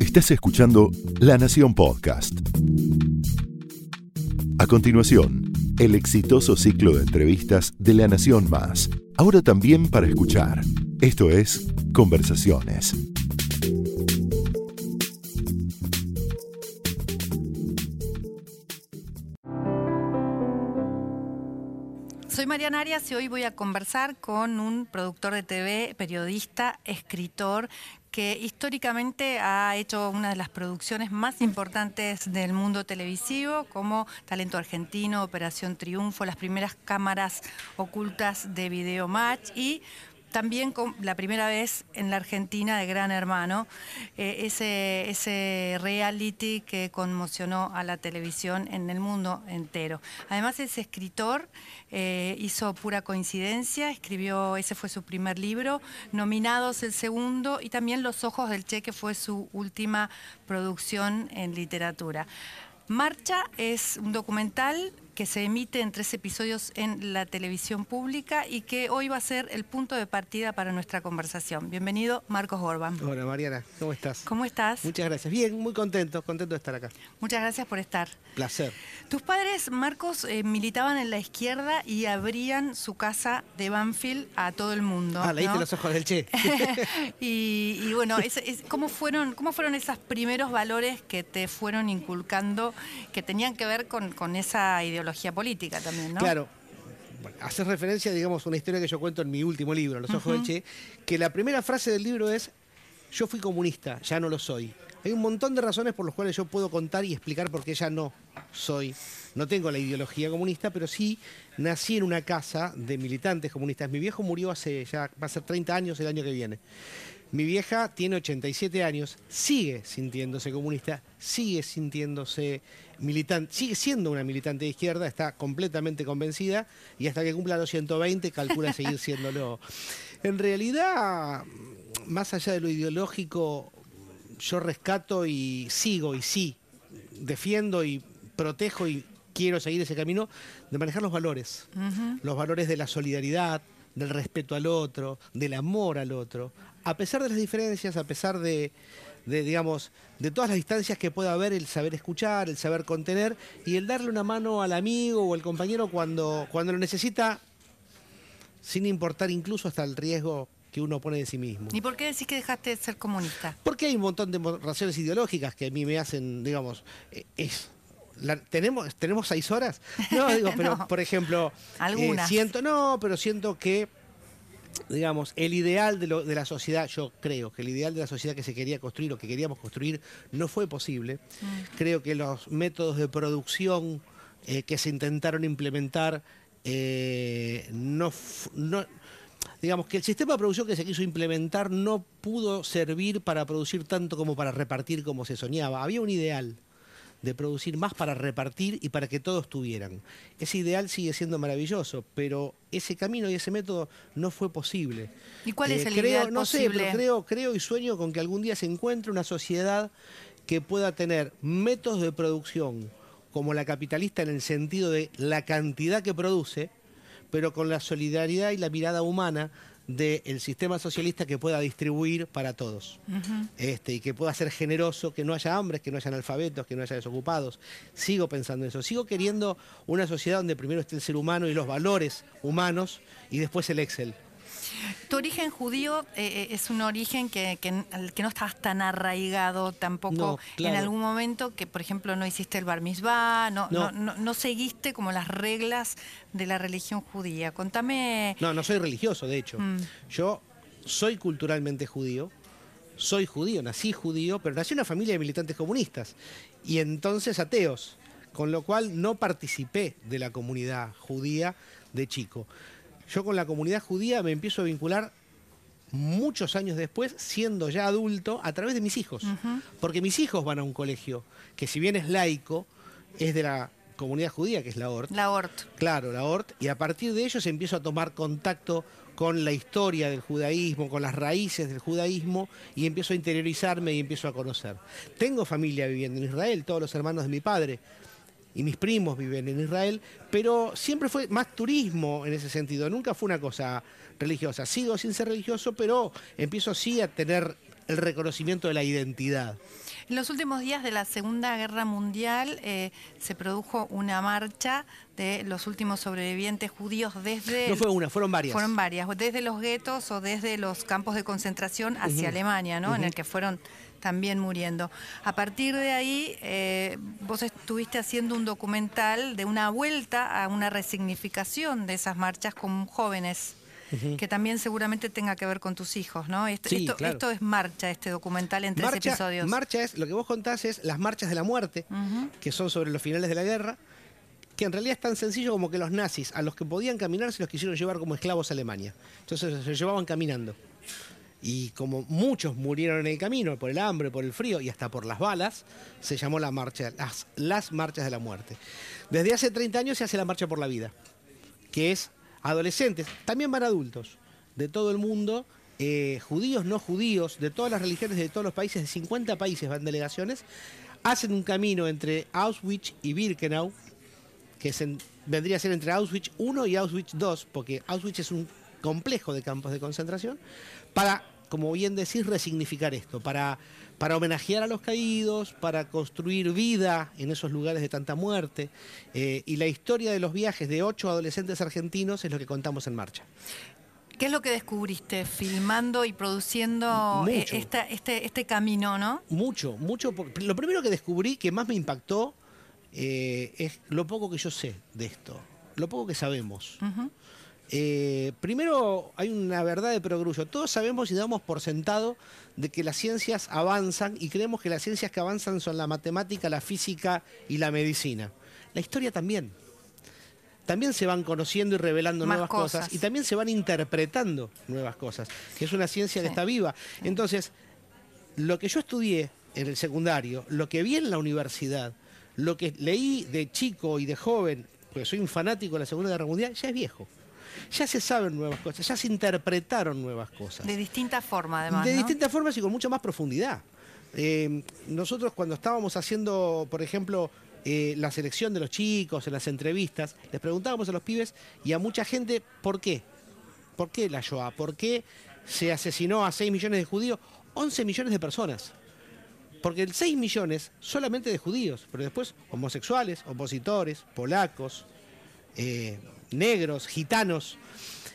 Estás escuchando La Nación Podcast. A continuación, el exitoso ciclo de entrevistas de La Nación Más, ahora también para escuchar. Esto es Conversaciones. Soy Mariana Arias y hoy voy a conversar con un productor de TV, periodista, escritor, que históricamente ha hecho una de las producciones más importantes del mundo televisivo, como Talento Argentino, Operación Triunfo, las primeras cámaras ocultas de Video Match y también la primera vez en la Argentina de Gran Hermano, eh, ese, ese reality que conmocionó a la televisión en el mundo entero. Además es escritor, eh, hizo pura coincidencia, escribió, ese fue su primer libro, Nominados el segundo y también Los Ojos del Che, que fue su última producción en literatura. Marcha es un documental que se emite en tres episodios en la televisión pública y que hoy va a ser el punto de partida para nuestra conversación. Bienvenido, Marcos Gorban. Hola, Mariana, ¿cómo estás? ¿Cómo estás? Muchas gracias. Bien, muy contento, contento de estar acá. Muchas gracias por estar. Placer. Tus padres, Marcos, eh, militaban en la izquierda y abrían su casa de Banfield a todo el mundo. Ah, leíste los ojos del Che. y, bueno, ¿cómo, fueron, ¿cómo fueron esos primeros valores que te fueron inculcando que tenían que ver con, con esa ideología? Política también, ¿no? Claro. haces referencia, digamos, a una historia que yo cuento en mi último libro, Los Ojos del Che, que la primera frase del libro es, yo fui comunista, ya no lo soy. Hay un montón de razones por las cuales yo puedo contar y explicar por qué ya no soy, no tengo la ideología comunista, pero sí nací en una casa de militantes comunistas. Mi viejo murió hace ya, va a ser 30 años el año que viene. Mi vieja tiene 87 años, sigue sintiéndose comunista, sigue sintiéndose militante, sigue siendo una militante de izquierda, está completamente convencida y hasta que cumpla los 120 calcula seguir siéndolo. En realidad, más allá de lo ideológico, yo rescato y sigo y sí, defiendo y protejo y quiero seguir ese camino de manejar los valores, los valores de la solidaridad, del respeto al otro, del amor al otro, a pesar de las diferencias, a pesar de, digamos, de todas las distancias que pueda haber, el saber escuchar, el saber contener y el darle una mano al amigo o al compañero cuando, cuando lo necesita, sin importar incluso hasta el riesgo que uno pone de sí mismo. ¿Y por qué decís que dejaste de ser comunista? Porque hay un montón de razones ideológicas que a mí me hacen, digamos, eh, ¿tenemos, ¿Tenemos seis horas? No, digo, pero por ejemplo, eh, siento, no, pero siento que, digamos, el ideal de, lo, de, la sociedad, yo creo que el ideal de la sociedad que se quería construir o que queríamos construir no fue posible. Mm. Creo que los métodos de producción eh, que se intentaron implementar eh, no, no digamos que el sistema de producción que se quiso implementar no pudo servir para producir tanto como para repartir como se soñaba. Había un ideal de producir más para repartir y para que todos tuvieran. Ese ideal sigue siendo maravilloso, pero ese camino y ese método no fue posible. ¿Y cuál es eh, el creo, ideal no posible? sé, pero creo, creo y sueño con que algún día se encuentre una sociedad que pueda tener métodos de producción como la capitalista en el sentido de la cantidad que produce, pero con la solidaridad y la mirada humana del sistema socialista que pueda distribuir para todos este, y que pueda ser generoso, que no haya hombres, que no haya analfabetos, que no haya desocupados. Sigo pensando en eso. Sigo queriendo una sociedad donde primero esté el ser humano y los valores humanos y después el Excel. Tu origen judío eh, eh, es un origen que, que, que, no estás tan arraigado tampoco en algún momento, que por ejemplo no hiciste el bar mitzvah, no, no. no, seguiste como las reglas de la religión judía. Contame... No, no soy religioso, de hecho. Mm. Yo soy culturalmente judío, soy judío, nací judío, pero nací en una familia de militantes comunistas y entonces ateos, con lo cual no participé de la comunidad judía de chico yo con la comunidad judía me empiezo a vincular muchos años después, siendo ya adulto, a través de mis hijos. Porque mis hijos van a un colegio que si bien es laico, es de la comunidad judía, que es la ORT. La ORT. Claro, la ORT. Y a partir de ellos empiezo a tomar contacto con la historia del judaísmo, con las raíces del judaísmo, y empiezo a interiorizarme y empiezo a conocer. Tengo familia viviendo en Israel, todos los hermanos de mi padre y mis primos viven en Israel, pero siempre fue más turismo en ese sentido, nunca fue una cosa religiosa. Sigo sin ser religioso, pero empiezo sí a tener el reconocimiento de la identidad. En los últimos días de la Segunda Guerra Mundial eh, se produjo una marcha de los últimos sobrevivientes judíos desde... No fue una, fueron varias. Fueron varias, desde los guetos o desde los campos de concentración hacia Alemania, ¿no? En el que fueron también muriendo. A partir de ahí, eh, vos estuviste haciendo un documental de una vuelta a una resignificación de esas marchas con jóvenes que también seguramente tenga que ver con tus hijos, ¿no? Esto, esto, es Marcha, este documental en tres episodios. Marcha es, lo que vos contás es las marchas de la muerte, que son sobre los finales de la guerra, que en realidad es tan sencillo como que los nazis, a los que podían caminar, se los quisieron llevar como esclavos a Alemania. Entonces se llevaban caminando. Y como muchos murieron en el camino, por el hambre, por el frío y hasta por las balas, se llamó la marcha, las, las marchas de la muerte. Desde hace 30 años se hace la marcha por la vida, que es adolescentes, también van adultos, de todo el mundo, eh, judíos, no judíos, de todas las religiones de todos los países, de 50 países van delegaciones, hacen un camino entre Auschwitz y Birkenau, que vendría a ser entre Auschwitz 1 y Auschwitz 2, porque Auschwitz es un complejo de campos de concentración, para, como bien decís, resignificar esto, para para homenajear a los caídos, para construir vida en esos lugares de tanta muerte. Eh, y la historia de los viajes de ocho adolescentes argentinos es lo que contamos en marcha. ¿Qué es lo que descubriste filmando y produciendo eh, este, este camino, no? Mucho, mucho. Lo primero que descubrí que más me impactó eh, es lo poco que yo sé de esto, lo poco que sabemos. Eh, primero hay una verdad de progrullo. Todos sabemos y damos por sentado de que las ciencias avanzan y creemos que las ciencias que avanzan son la matemática, la física y la medicina. La historia también. También se van conociendo y revelando nuevas cosas. y también se van interpretando nuevas cosas, que es una ciencia que está viva. Entonces, lo que yo estudié en el secundario, lo que vi en la universidad, lo que leí de chico y de joven, porque soy un fanático de la Segunda Guerra Mundial, ya es viejo ya se saben nuevas cosas, ya se interpretaron nuevas cosas. De distintas formas, además. De distintas formas y con mucha más profundidad. Eh, nosotros cuando estábamos haciendo, por ejemplo, eh, la selección de los chicos, en las entrevistas, les preguntábamos a los pibes y a mucha gente por qué. ¿Por qué la Shoah? ¿Por qué se asesinó a 6 millones de judíos? 11 millones de personas. Porque el 6 millones solamente de judíos, pero después homosexuales, opositores, polacos, eh, negros, gitanos.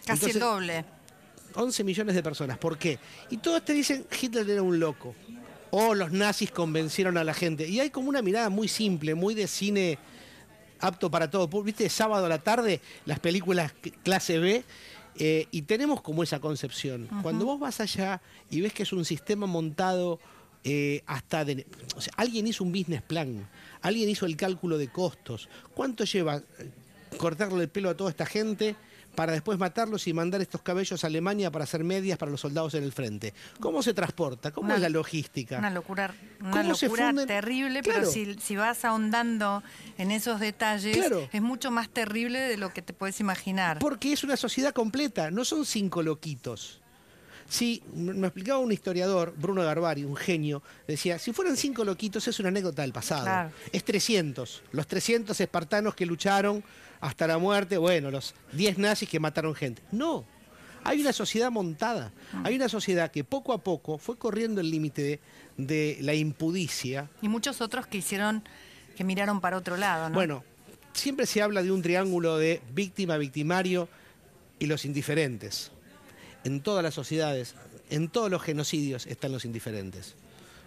Casi el doble. 11 millones de personas. ¿Por qué? Y todos te dicen Hitler era un loco. O los nazis convencieron a la gente. Y hay como una mirada muy simple, muy de cine apto para todo. ¿Viste? Sábado a la tarde, las películas clase B. Eh, y tenemos como esa concepción. Cuando vos vas allá y ves que es un sistema montado eh, hasta... De, o sea, alguien hizo un business plan, alguien hizo el cálculo de costos. ¿Cuánto lleva cortarle el pelo a toda esta gente para después matarlos y mandar estos cabellos a Alemania para hacer medias para los soldados en el frente. ¿Cómo se transporta? ¿Cómo es la logística? Una locura, una locura terrible, pero si, vas ahondando en esos detalles, es mucho más terrible de lo que te puedes imaginar. Porque es una sociedad completa, no son cinco loquitos. Sí, me explicaba un historiador, Bruno Garbari, un genio, decía, si fueran cinco loquitos es una anécdota del pasado. Es 300, los 300 espartanos que lucharon hasta la muerte, bueno, los 10 nazis que mataron gente. No, hay una sociedad montada, hay una sociedad que poco a poco fue corriendo el límite de, la impudicia. Y muchos otros que hicieron, que miraron para otro lado, ¿no? Bueno, siempre se habla de un triángulo de víctima, victimario y los indiferentes. En todas las sociedades, en todos los genocidios están los indiferentes.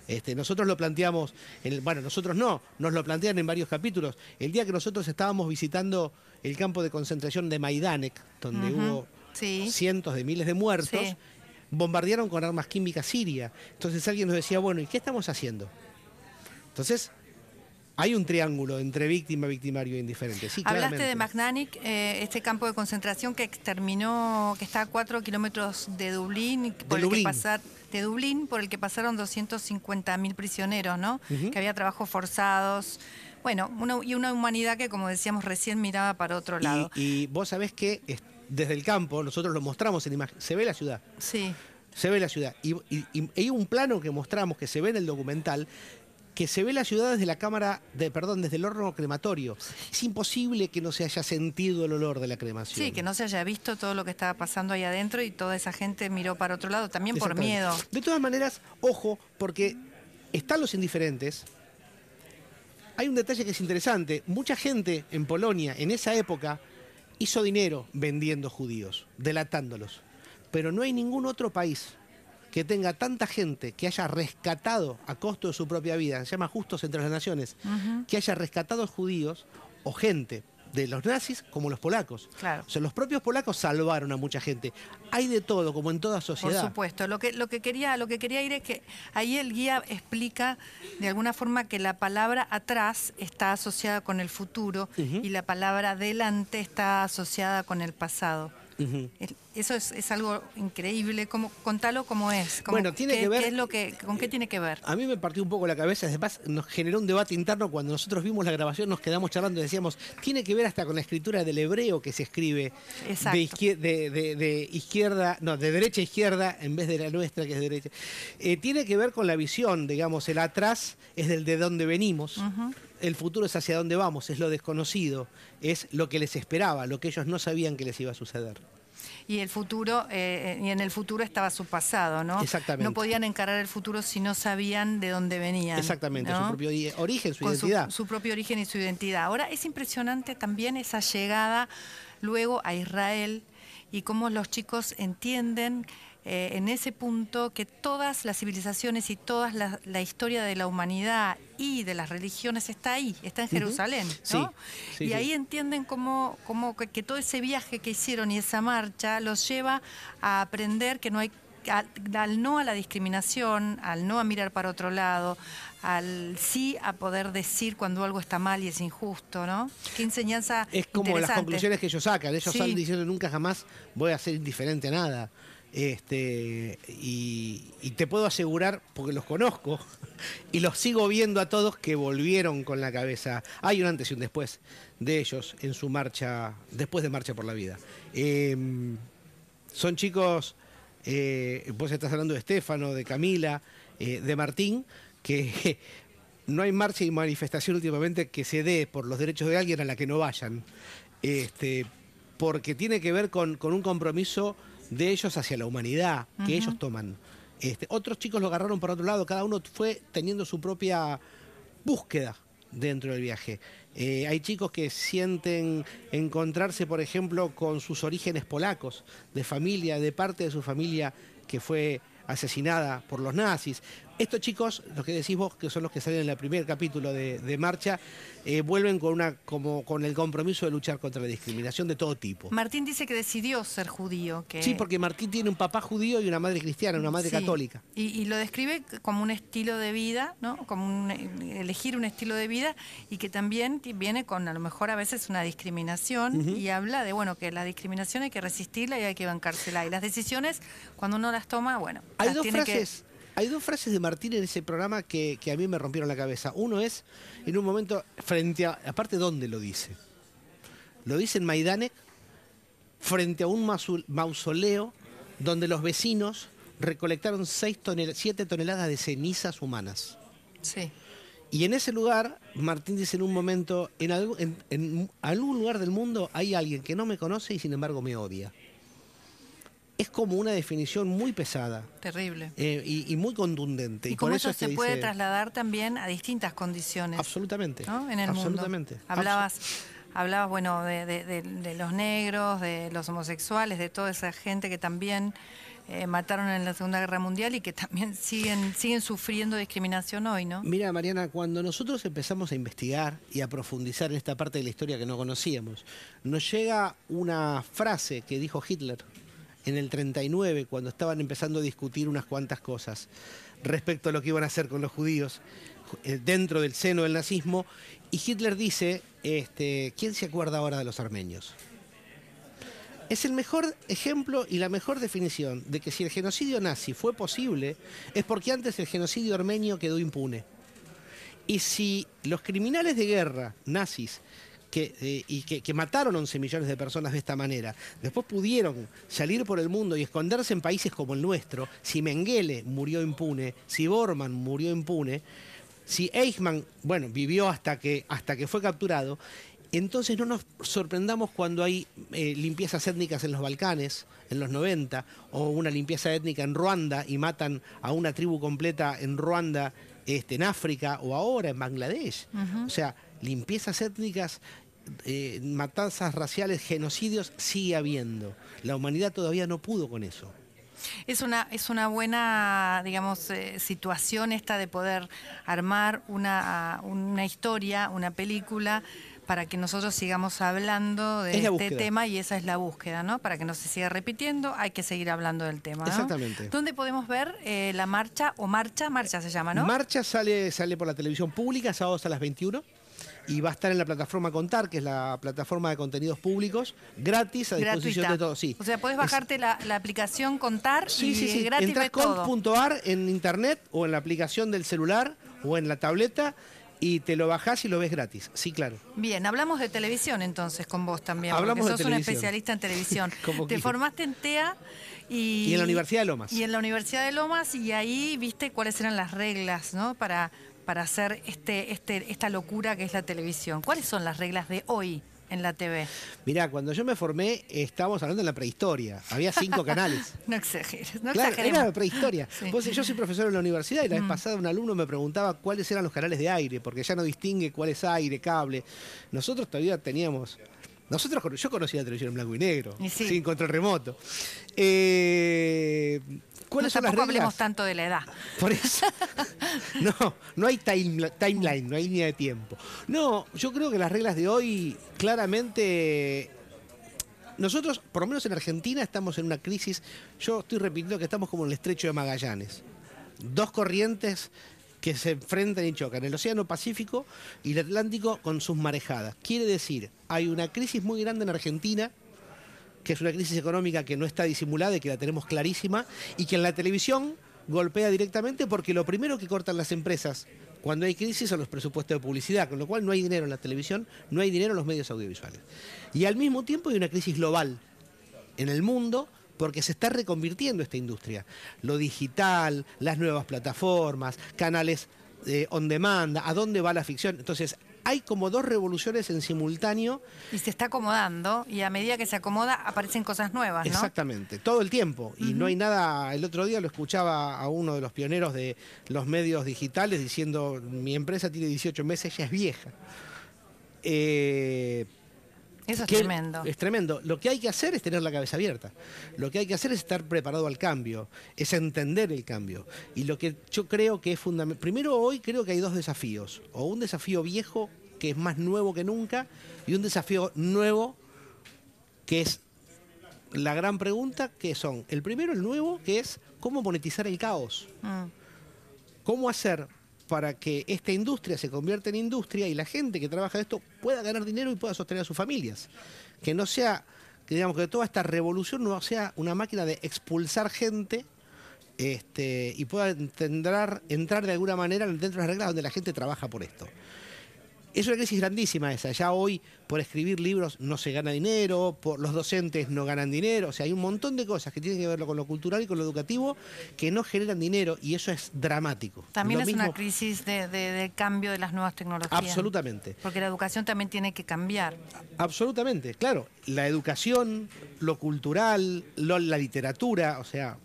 Este, nosotros lo planteamos, bueno, nosotros no, nos lo plantean en varios capítulos. El día que nosotros estábamos visitando el campo de concentración de Maidanek, donde hubo cientos de miles de muertos, bombardearon con armas químicas Siria. Entonces alguien nos decía, bueno, ¿y qué estamos haciendo? Entonces, hay un triángulo entre víctima, victimario e indiferente. Hablaste de Magnanik, eh, este campo de concentración que exterminó, que está a cuatro kilómetros de Dublín, por el Que pasar, de Dublín, por el que pasaron 250.000 prisioneros, ¿no? Que había trabajos forzados. Bueno, y una humanidad que, como decíamos recién, miraba para otro lado. Y, vos sabés que desde el campo, nosotros lo mostramos en imagen, se ve la ciudad. Sí. Se ve la ciudad. Y, hay un plano que mostramos, que se ve en el documental, que se ve la ciudad desde la cámara, de, perdón, desde el horno crematorio. Es imposible que no se haya sentido el olor de la cremación. Sí, que no se haya visto todo lo que estaba pasando ahí adentro y toda esa gente miró para otro lado, también por miedo. De todas maneras, ojo, porque están los indiferentes. Hay un detalle que es interesante. Mucha gente en Polonia, en esa época, hizo dinero vendiendo judíos, delatándolos. Pero no hay ningún otro país que tenga tanta gente que haya rescatado a costo de su propia vida, se llama Justos entre las Naciones, que haya rescatado a judíos o gente de los nazis como los polacos. Claro. O sea, los propios polacos salvaron a mucha gente. Hay de todo, como en toda sociedad. Por supuesto. Lo que, lo que, quería, lo que quería ir es que ahí el guía explica de alguna forma que la palabra atrás está asociada con el futuro y la palabra delante está asociada con el pasado. Eso es, algo increíble. ¿Cómo, contalo cómo es. bueno, tiene que ver. es lo que, ¿Con qué tiene que ver? A mí me partió un poco la cabeza. Además, nos generó un debate interno cuando nosotros vimos la grabación, nos quedamos charlando y decíamos, tiene que ver hasta con la escritura del hebreo que se escribe de, izquierda, no, de derecha a izquierda en vez de la nuestra que es derecha. Eh, tiene que ver con la visión, digamos, el atrás es del de dónde venimos. El futuro es hacia dónde vamos, es lo desconocido, es lo que les esperaba, lo que ellos no sabían que les iba a suceder y el futuro, eh, y en el futuro estaba su pasado, ¿no? Exactamente. No podían encarar el futuro si no sabían de dónde venían. Exactamente, su propio origen, su identidad. Su, propio origen y su identidad. Ahora es impresionante también esa llegada luego a Israel y cómo los chicos entienden eh, en ese punto que todas las civilizaciones y toda la, historia de la humanidad y de las religiones está ahí, está en Jerusalén, ¿no? y ahí entienden cómo, cómo que, todo ese viaje que hicieron y esa marcha los lleva a aprender que no hay al no a la discriminación, al no a mirar para otro lado, al sí a poder decir cuando algo está mal y es injusto, ¿no? Qué enseñanza. Es como las conclusiones que ellos sacan. Ellos salen diciendo nunca jamás voy a ser indiferente a nada. Este, y, te puedo asegurar, porque los conozco y los sigo viendo a todos que volvieron con la cabeza. Hay un antes y un después de ellos en su marcha, después de Marcha por la Vida. Em, son chicos, eh, vos estás hablando de Estefano, de Camila, eh, de Martín, que no hay marcha y manifestación últimamente que se dé por los derechos de alguien a la que no vayan. Este, porque tiene que ver con, con un compromiso de ellos hacia la humanidad que ellos toman. Este, otros chicos lo agarraron por otro lado, cada uno fue teniendo su propia búsqueda dentro del viaje. Eh, hay chicos que sienten encontrarse, por ejemplo, con sus orígenes polacos, de familia, de parte de su familia que fue asesinada por los nazis. Estos chicos, los que decís vos, que son los que salen en el primer capítulo de, Marcha, eh, vuelven con, una, como, con el compromiso de luchar contra la discriminación de todo tipo. Martín dice que decidió ser judío. Que... Sí, porque Martín tiene un papá judío y una madre cristiana, una madre católica. Y, lo describe como un estilo de vida, ¿no? como elegir un estilo de vida y que también viene con a lo mejor a veces una discriminación y habla de bueno que la discriminación hay que resistirla y hay que bancársela. Y las decisiones, cuando uno las toma, bueno, hay dos frases. Hay dos frases de Martín en ese programa que, a mí me rompieron la cabeza. Uno es, en un momento, frente a. Aparte, ¿dónde lo dice? Lo dice en Maidanek, frente a un mausoleo donde los vecinos recolectaron 7 toneladas de cenizas humanas. Sí. Y en ese lugar, Martín dice en un momento, en, en algún lugar del mundo hay alguien que no me conoce y sin embargo me odia es como una definición muy pesada. Terrible. Eh, y, muy contundente. Y, con eso, se puede trasladar también a distintas condiciones. Absolutamente. En el absolutamente. Mundo. Hablabas, hablabas bueno, de, los negros, de los homosexuales, de toda esa gente que también eh, mataron en la Segunda Guerra Mundial y que también siguen, siguen sufriendo discriminación hoy, ¿no? Mira, Mariana, cuando nosotros empezamos a investigar y a profundizar en esta parte de la historia que no conocíamos, nos llega una frase que dijo Hitler en el 39, cuando estaban empezando a discutir unas cuantas cosas respecto a lo que iban a hacer con los judíos eh, dentro del seno del nazismo, y Hitler dice, este, ¿quién se acuerda ahora de los armenios? Es el mejor ejemplo y la mejor definición de que si el genocidio nazi fue posible, es porque antes el genocidio armenio quedó impune. Y si los criminales de guerra nazis que, eh, y que, mataron 11 millones de personas de esta manera, después pudieron salir por el mundo y esconderse en países como el nuestro, si Mengele murió impune, si Bormann murió impune, si Eichmann, bueno, vivió hasta que, hasta que fue capturado, entonces no nos sorprendamos cuando hay eh, limpiezas étnicas en los Balcanes, en los 90, o una limpieza étnica en Ruanda y matan a una tribu completa en Ruanda, este, en África, o ahora en Bangladesh. O sea, limpiezas étnicas, eh, matanzas raciales, genocidios, sigue habiendo. La humanidad todavía no pudo con eso. Es una, es una buena, digamos, eh, situación esta de poder armar una, una historia, una película para que nosotros sigamos hablando de este tema y esa es la búsqueda, ¿no? Para que no se siga repitiendo, hay que seguir hablando del tema. ¿no? Exactamente. ¿Dónde podemos ver eh, la marcha o marcha? Marcha se llama, ¿no? Marcha sale, sale por la televisión pública, sábados a las 21 y va a estar en la plataforma Contar, que es la plataforma de contenidos públicos, gratis a disposición de todos. Sí. O sea, puedes bajarte la, aplicación Contar sí, y sí, sí. gratis Entras en internet o en la aplicación del celular o en la tableta y te lo bajás y lo ves gratis. Sí, claro. Bien, hablamos de televisión entonces con vos también. Hablamos porque sos un especialista en televisión. te formaste en TEA y, y, en la Universidad de Lomas. Y en la Universidad de Lomas y ahí viste cuáles eran las reglas, ¿no? Para para hacer este, este, esta locura que es la televisión? ¿Cuáles son las reglas de hoy en la TV? Mirá, cuando yo me formé, estábamos hablando de la prehistoria. Había cinco canales. no exageres, no claro, Era la prehistoria. yo soy profesor en la universidad y la vez mm. pasada un alumno me preguntaba cuáles eran los canales de aire, porque ya no distingue cuál es aire, cable. Nosotros todavía teníamos nosotros, yo conocía la televisión en blanco y negro, sin control remoto. Eh, ¿Cuáles son las reglas? hablemos tanto de la edad. Por eso. no, no hay timeline, no hay línea de tiempo. No, yo creo que las reglas de hoy claramente nosotros, por lo menos en Argentina, estamos en una crisis. Yo estoy repitiendo que estamos como en el estrecho de Magallanes. Dos corrientes que se enfrentan y chocan, el Océano Pacífico y el Atlántico con sus marejadas. Quiere decir, hay una crisis muy grande en Argentina, que es una crisis económica que no está disimulada y que la tenemos clarísima, y que en la televisión golpea directamente porque lo primero que cortan las empresas cuando hay crisis son los presupuestos de publicidad, con lo cual no hay dinero en la televisión, no hay dinero en los medios audiovisuales. Y al mismo tiempo hay una crisis global en el mundo porque se está reconvirtiendo esta industria. Lo digital, las nuevas plataformas, canales eh, on demand, a dónde va la ficción. Entonces, hay como dos revoluciones en simultáneo. Y se está acomodando, y a medida que se acomoda aparecen cosas nuevas, ¿no? Exactamente, todo el tiempo. Y no hay nada, el otro día lo escuchaba a uno de los pioneros de los medios digitales diciendo, mi empresa tiene 18 meses, ya es vieja. Eh, eso es tremendo. Es tremendo. Lo que hay que hacer es tener la cabeza abierta. Lo que hay que hacer es estar preparado al cambio, es entender el cambio. Y lo que yo creo que es fundamental. Primero, hoy creo que hay dos desafíos. O un desafío viejo, que es más nuevo que nunca, y un desafío nuevo, que es la gran pregunta, que son, el primero, el nuevo, que es cómo monetizar el caos. Mm. ¿Cómo hacer para que esta industria se convierta en industria y la gente que trabaja de esto pueda ganar dinero y pueda sostener a sus familias. Que no sea, que digamos que toda esta revolución no sea una máquina de expulsar gente este, y pueda entrar, entrar de alguna manera dentro de las reglas donde la gente trabaja por esto. Es una crisis grandísima esa. Ya hoy por escribir libros no se gana dinero, por los docentes no ganan dinero. O sea, hay un montón de cosas que tienen que ver con lo cultural y con lo educativo que no generan dinero y eso es dramático. También es una crisis de, cambio de las nuevas tecnologías. Absolutamente. Porque la educación también tiene que cambiar. Absolutamente, claro. La educación, lo cultural, la literatura, o sea,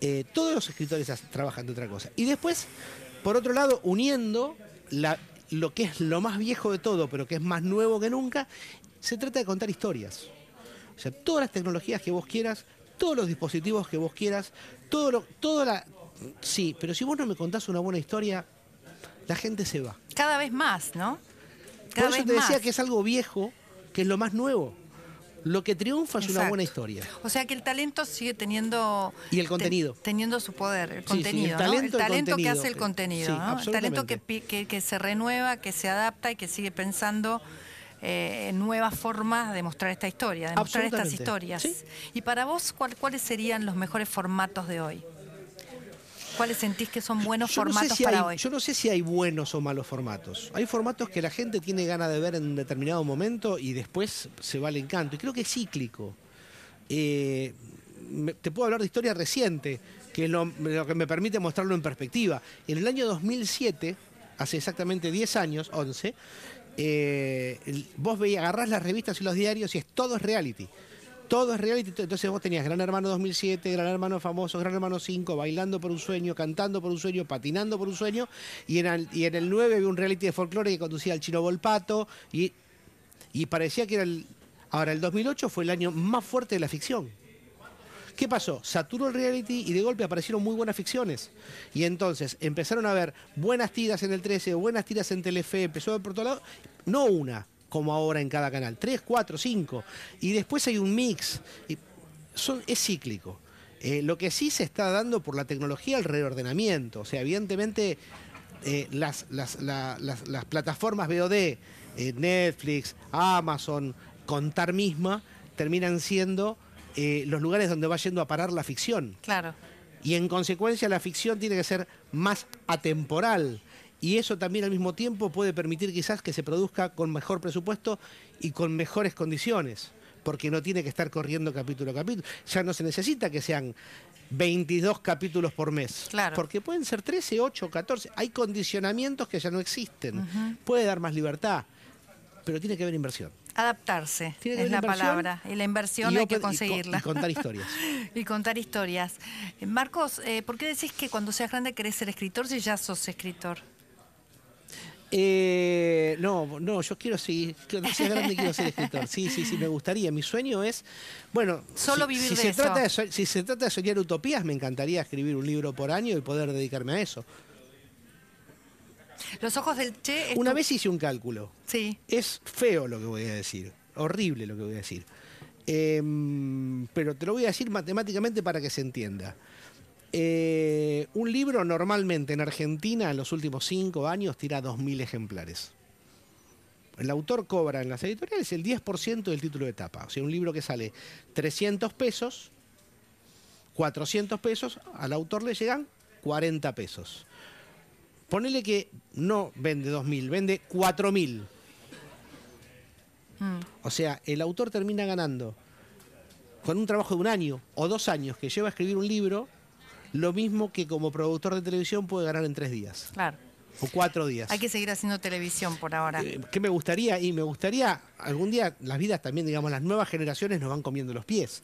eh, todos los escritores trabajan de otra cosa. Y después, por otro lado, uniendo la lo que es lo más viejo de todo, pero que es más nuevo que nunca, se trata de contar historias. O sea, todas las tecnologías que vos quieras, todos los dispositivos que vos quieras, todo lo, toda la. Sí, pero si vos no me contás una buena historia, la gente se va. Cada vez más, ¿no? Cada Por eso te decía que es algo viejo, que es lo más nuevo. Lo que triunfa es una buena historia. O sea que el talento sigue teniendo... Y el contenido. teniendo su poder, el contenido. el talento, el talento que hace el contenido. El talento que, que, se renueva, que se adapta y que sigue pensando eh, en nuevas formas de mostrar esta historia, de mostrar estas historias. Y para vos, ¿cuáles serían los mejores formatos de hoy? ¿Cuáles sentís que son buenos formatos para hoy? Yo no sé si hay buenos o malos formatos. Hay formatos que la gente tiene ganas de ver en un determinado momento y después se va al encanto. Y creo que es cíclico. Eh, te puedo hablar de historia reciente, que es lo, lo que me permite mostrarlo en perspectiva. En el año 2007, hace exactamente 10 años, 11, eh, vos veías, agarrás las revistas y los diarios y es todo es reality. Todo es reality. Entonces vos tenías Gran Hermano 2007, Gran Hermano Famoso, Gran Hermano 5, Bailando por un Sueño, Cantando por un Sueño, Patinando por un Sueño. Y en el, y en el 9 había un reality de folclore que conducía al Chino Volpato. Y, y parecía que era el... Ahora, el 2008 fue el año más fuerte de la ficción. ¿Qué pasó? Saturó el reality y de golpe aparecieron muy buenas ficciones. Y entonces empezaron a ver buenas tiras en el 13, buenas tiras en Telefe, empezó por todos lados, no una, como ahora en cada canal, tres, cuatro, cinco. Y después hay un mix. Y son, es cíclico. Eh, lo que sí se está dando por la tecnología el reordenamiento. O sea, evidentemente eh, las, las- la- las- las plataformas VOD, eh, Netflix, Amazon, Contar misma, terminan siendo eh, los lugares donde va yendo a parar la ficción. Claro. Y en consecuencia la ficción tiene que ser más atemporal. Y eso también al mismo tiempo puede permitir quizás que se produzca con mejor presupuesto y con mejores condiciones. Porque no tiene que estar corriendo capítulo a capítulo. Ya no se necesita que sean 22 capítulos por mes. Claro. Porque pueden ser 13, 8, 14. Hay condicionamientos que ya no existen. Puede dar más libertad. Pero tiene que haber inversión. Adaptarse Tiene es la palabra. Y la inversión Y hay que open- y co- conseguirla. y contar historias. y contar historias. Eh, Marcos, eh, ¿por qué decís que cuando seas grande querés ser escritor si ya sos escritor? Eh, no, no, yo quiero seguir, cuando sea grande quiero ser escritor. Sí, sí, sí, me gustaría. Mi sueño es, bueno, Solo si, vivir si de se eso. Trata de, so- si se trata de soñar utopías, me encantaría escribir un libro por año y poder dedicarme a eso. Los ojos del Che. Una vez hice un cálculo. Sí. Es feo lo que voy a decir, horrible lo que voy a decir. Em, pero te lo voy a decir matemáticamente para que se entienda. Eh, un libro normalmente en Argentina en los últimos cinco años tira 2.000 ejemplares. El autor cobra en las editoriales el 10% del título de tapa. O sea, un libro que sale 300 pesos, 400 pesos, al autor le llegan 40 pesos. Ponele que no vende 2.000, vende 4.000. Mm. O sea, el autor termina ganando con un trabajo de un año o dos años que lleva a escribir un libro, lo mismo que como productor de televisión puede ganar en tres días Claro. o cuatro días. Hay que seguir haciendo televisión por ahora. Eh, ¿Qué me gustaría? Y me gustaría, algún día, las vidas también, digamos, las nuevas generaciones nos van comiendo los pies,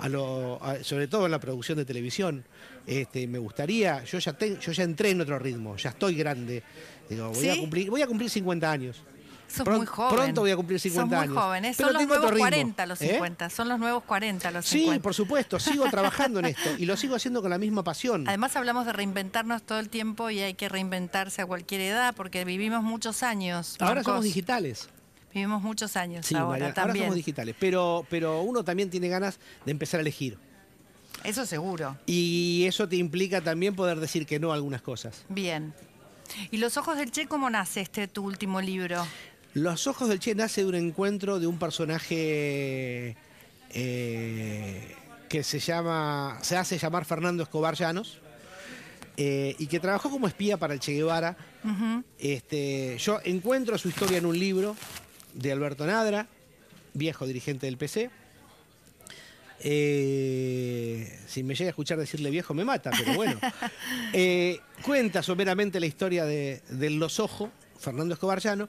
a lo- a- sobre todo en la producción de televisión. Este, me gustaría, yo ya, te- yo ya entré en otro ritmo, ya estoy grande. Digo, voy, a cumplir, voy a cumplir 50 años. Sos Pron- muy joven. pronto voy a cumplir 50 Sos muy años. joven, ¿eh? Pero Son los nuevos ritmo. 40 los ¿Eh? 50. Son los nuevos 40 los Sí, 50. por supuesto, sigo trabajando en esto y lo sigo haciendo con la misma pasión. Además hablamos de reinventarnos todo el tiempo y hay que reinventarse a cualquier edad porque vivimos muchos años. Ahora somos digitales. Vivimos muchos años Sí, ahora María, ahora también. somos digitales. Pero, pero uno también tiene ganas de empezar a elegir. Eso seguro. Y eso te implica también poder decir que no a algunas cosas. Bien. ¿Y Los Ojos del Che cómo nace este tu último libro? Los ojos del Che nace de un encuentro de un personaje eh, que se llama, se hace llamar Fernando Escobar Llanos. eh, y que trabajó como espía para el Che Guevara. este, yo encuentro su historia en un libro de Alberto Nadra, viejo dirigente del PC. Eh, si me llega a escuchar decirle viejo me mata, pero bueno. Eh, cuenta someramente la historia de, Los Ojos, Fernando Escobar Llano.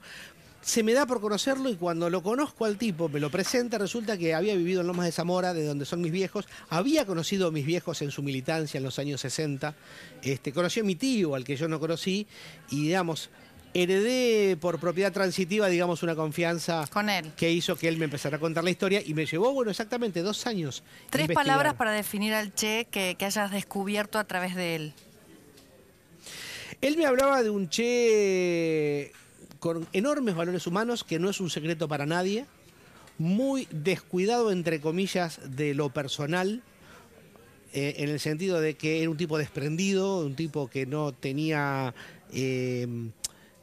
Se me da por conocerlo y cuando lo conozco al tipo, me lo presenta, resulta que había vivido en Lomas de Zamora, de donde son mis viejos. Había conocido a mis viejos en su militancia en los años 60. Este, conoció a mi tío, al que yo no conocí, y digamos, heredé por propiedad transitiva, digamos, una confianza Con él. que hizo que él me empezara a contar la historia y me llevó, bueno, exactamente dos años. Tres investigar. palabras para definir al Che que, que hayas descubierto a través de él. Él me hablaba de un Che con enormes valores humanos, que no es un secreto para nadie, muy descuidado, entre comillas, de lo personal, eh, en el sentido de que era un tipo desprendido, un tipo que no tenía... eh,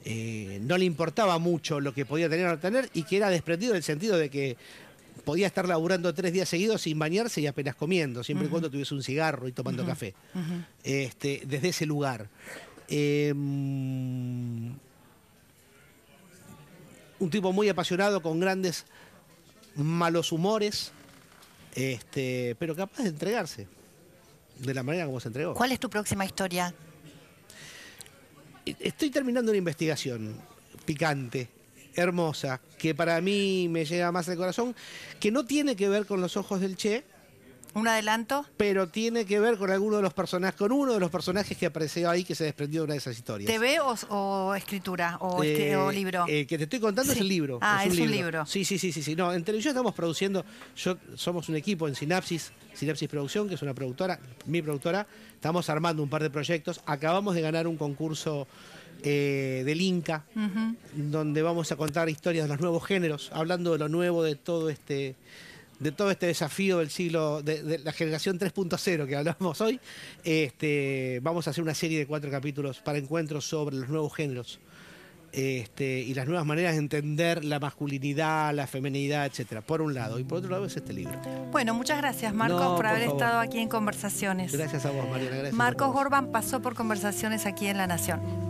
eh, no le importaba mucho lo que podía tener o no tener y que era desprendido en el sentido de que podía estar laburando tres días seguidos sin bañarse y apenas comiendo, siempre y cuando tuviese un cigarro y tomando café. este, desde ese lugar. Eh, un tipo muy apasionado, con grandes malos humores, este, pero capaz de entregarse. de la manera como se entregó. ¿Cuál es tu próxima historia? Estoy terminando una investigación picante, hermosa, que para mí me llega más al corazón, que no tiene que ver con los ojos del Che, ¿Un adelanto? pero tiene que ver con alguno de los personajes, con uno de los personajes que apareció ahí que se desprendió de una de esas historias. ¿TV o, o escritura o, Eh, o libro? El que te estoy contando es el libro. Ah, es un libro. Sí, sí, sí, sí, sí. No, en televisión estamos produciendo, yo somos un equipo en Sinapsis, Sinapsis Producción, que es una productora, mi productora. Estamos armando un par de proyectos. Acabamos de ganar un concurso eh, del Inca, donde vamos a contar historias de los nuevos géneros, hablando de lo nuevo de todo este de todo este desafío del siglo, de, de la generación 3.0 que hablamos hoy, este, vamos a hacer una serie de cuatro capítulos para encuentros sobre los nuevos géneros este, y las nuevas maneras de entender la masculinidad, la feminidad, etcétera. Por un lado. Y por otro lado es este libro. Bueno, muchas gracias Marcos No, por por haber favor. estado aquí en Conversaciones. Gracias a vos, Mariana. Gracias Marcos. Gorban pasó por Conversaciones aquí en La Nación.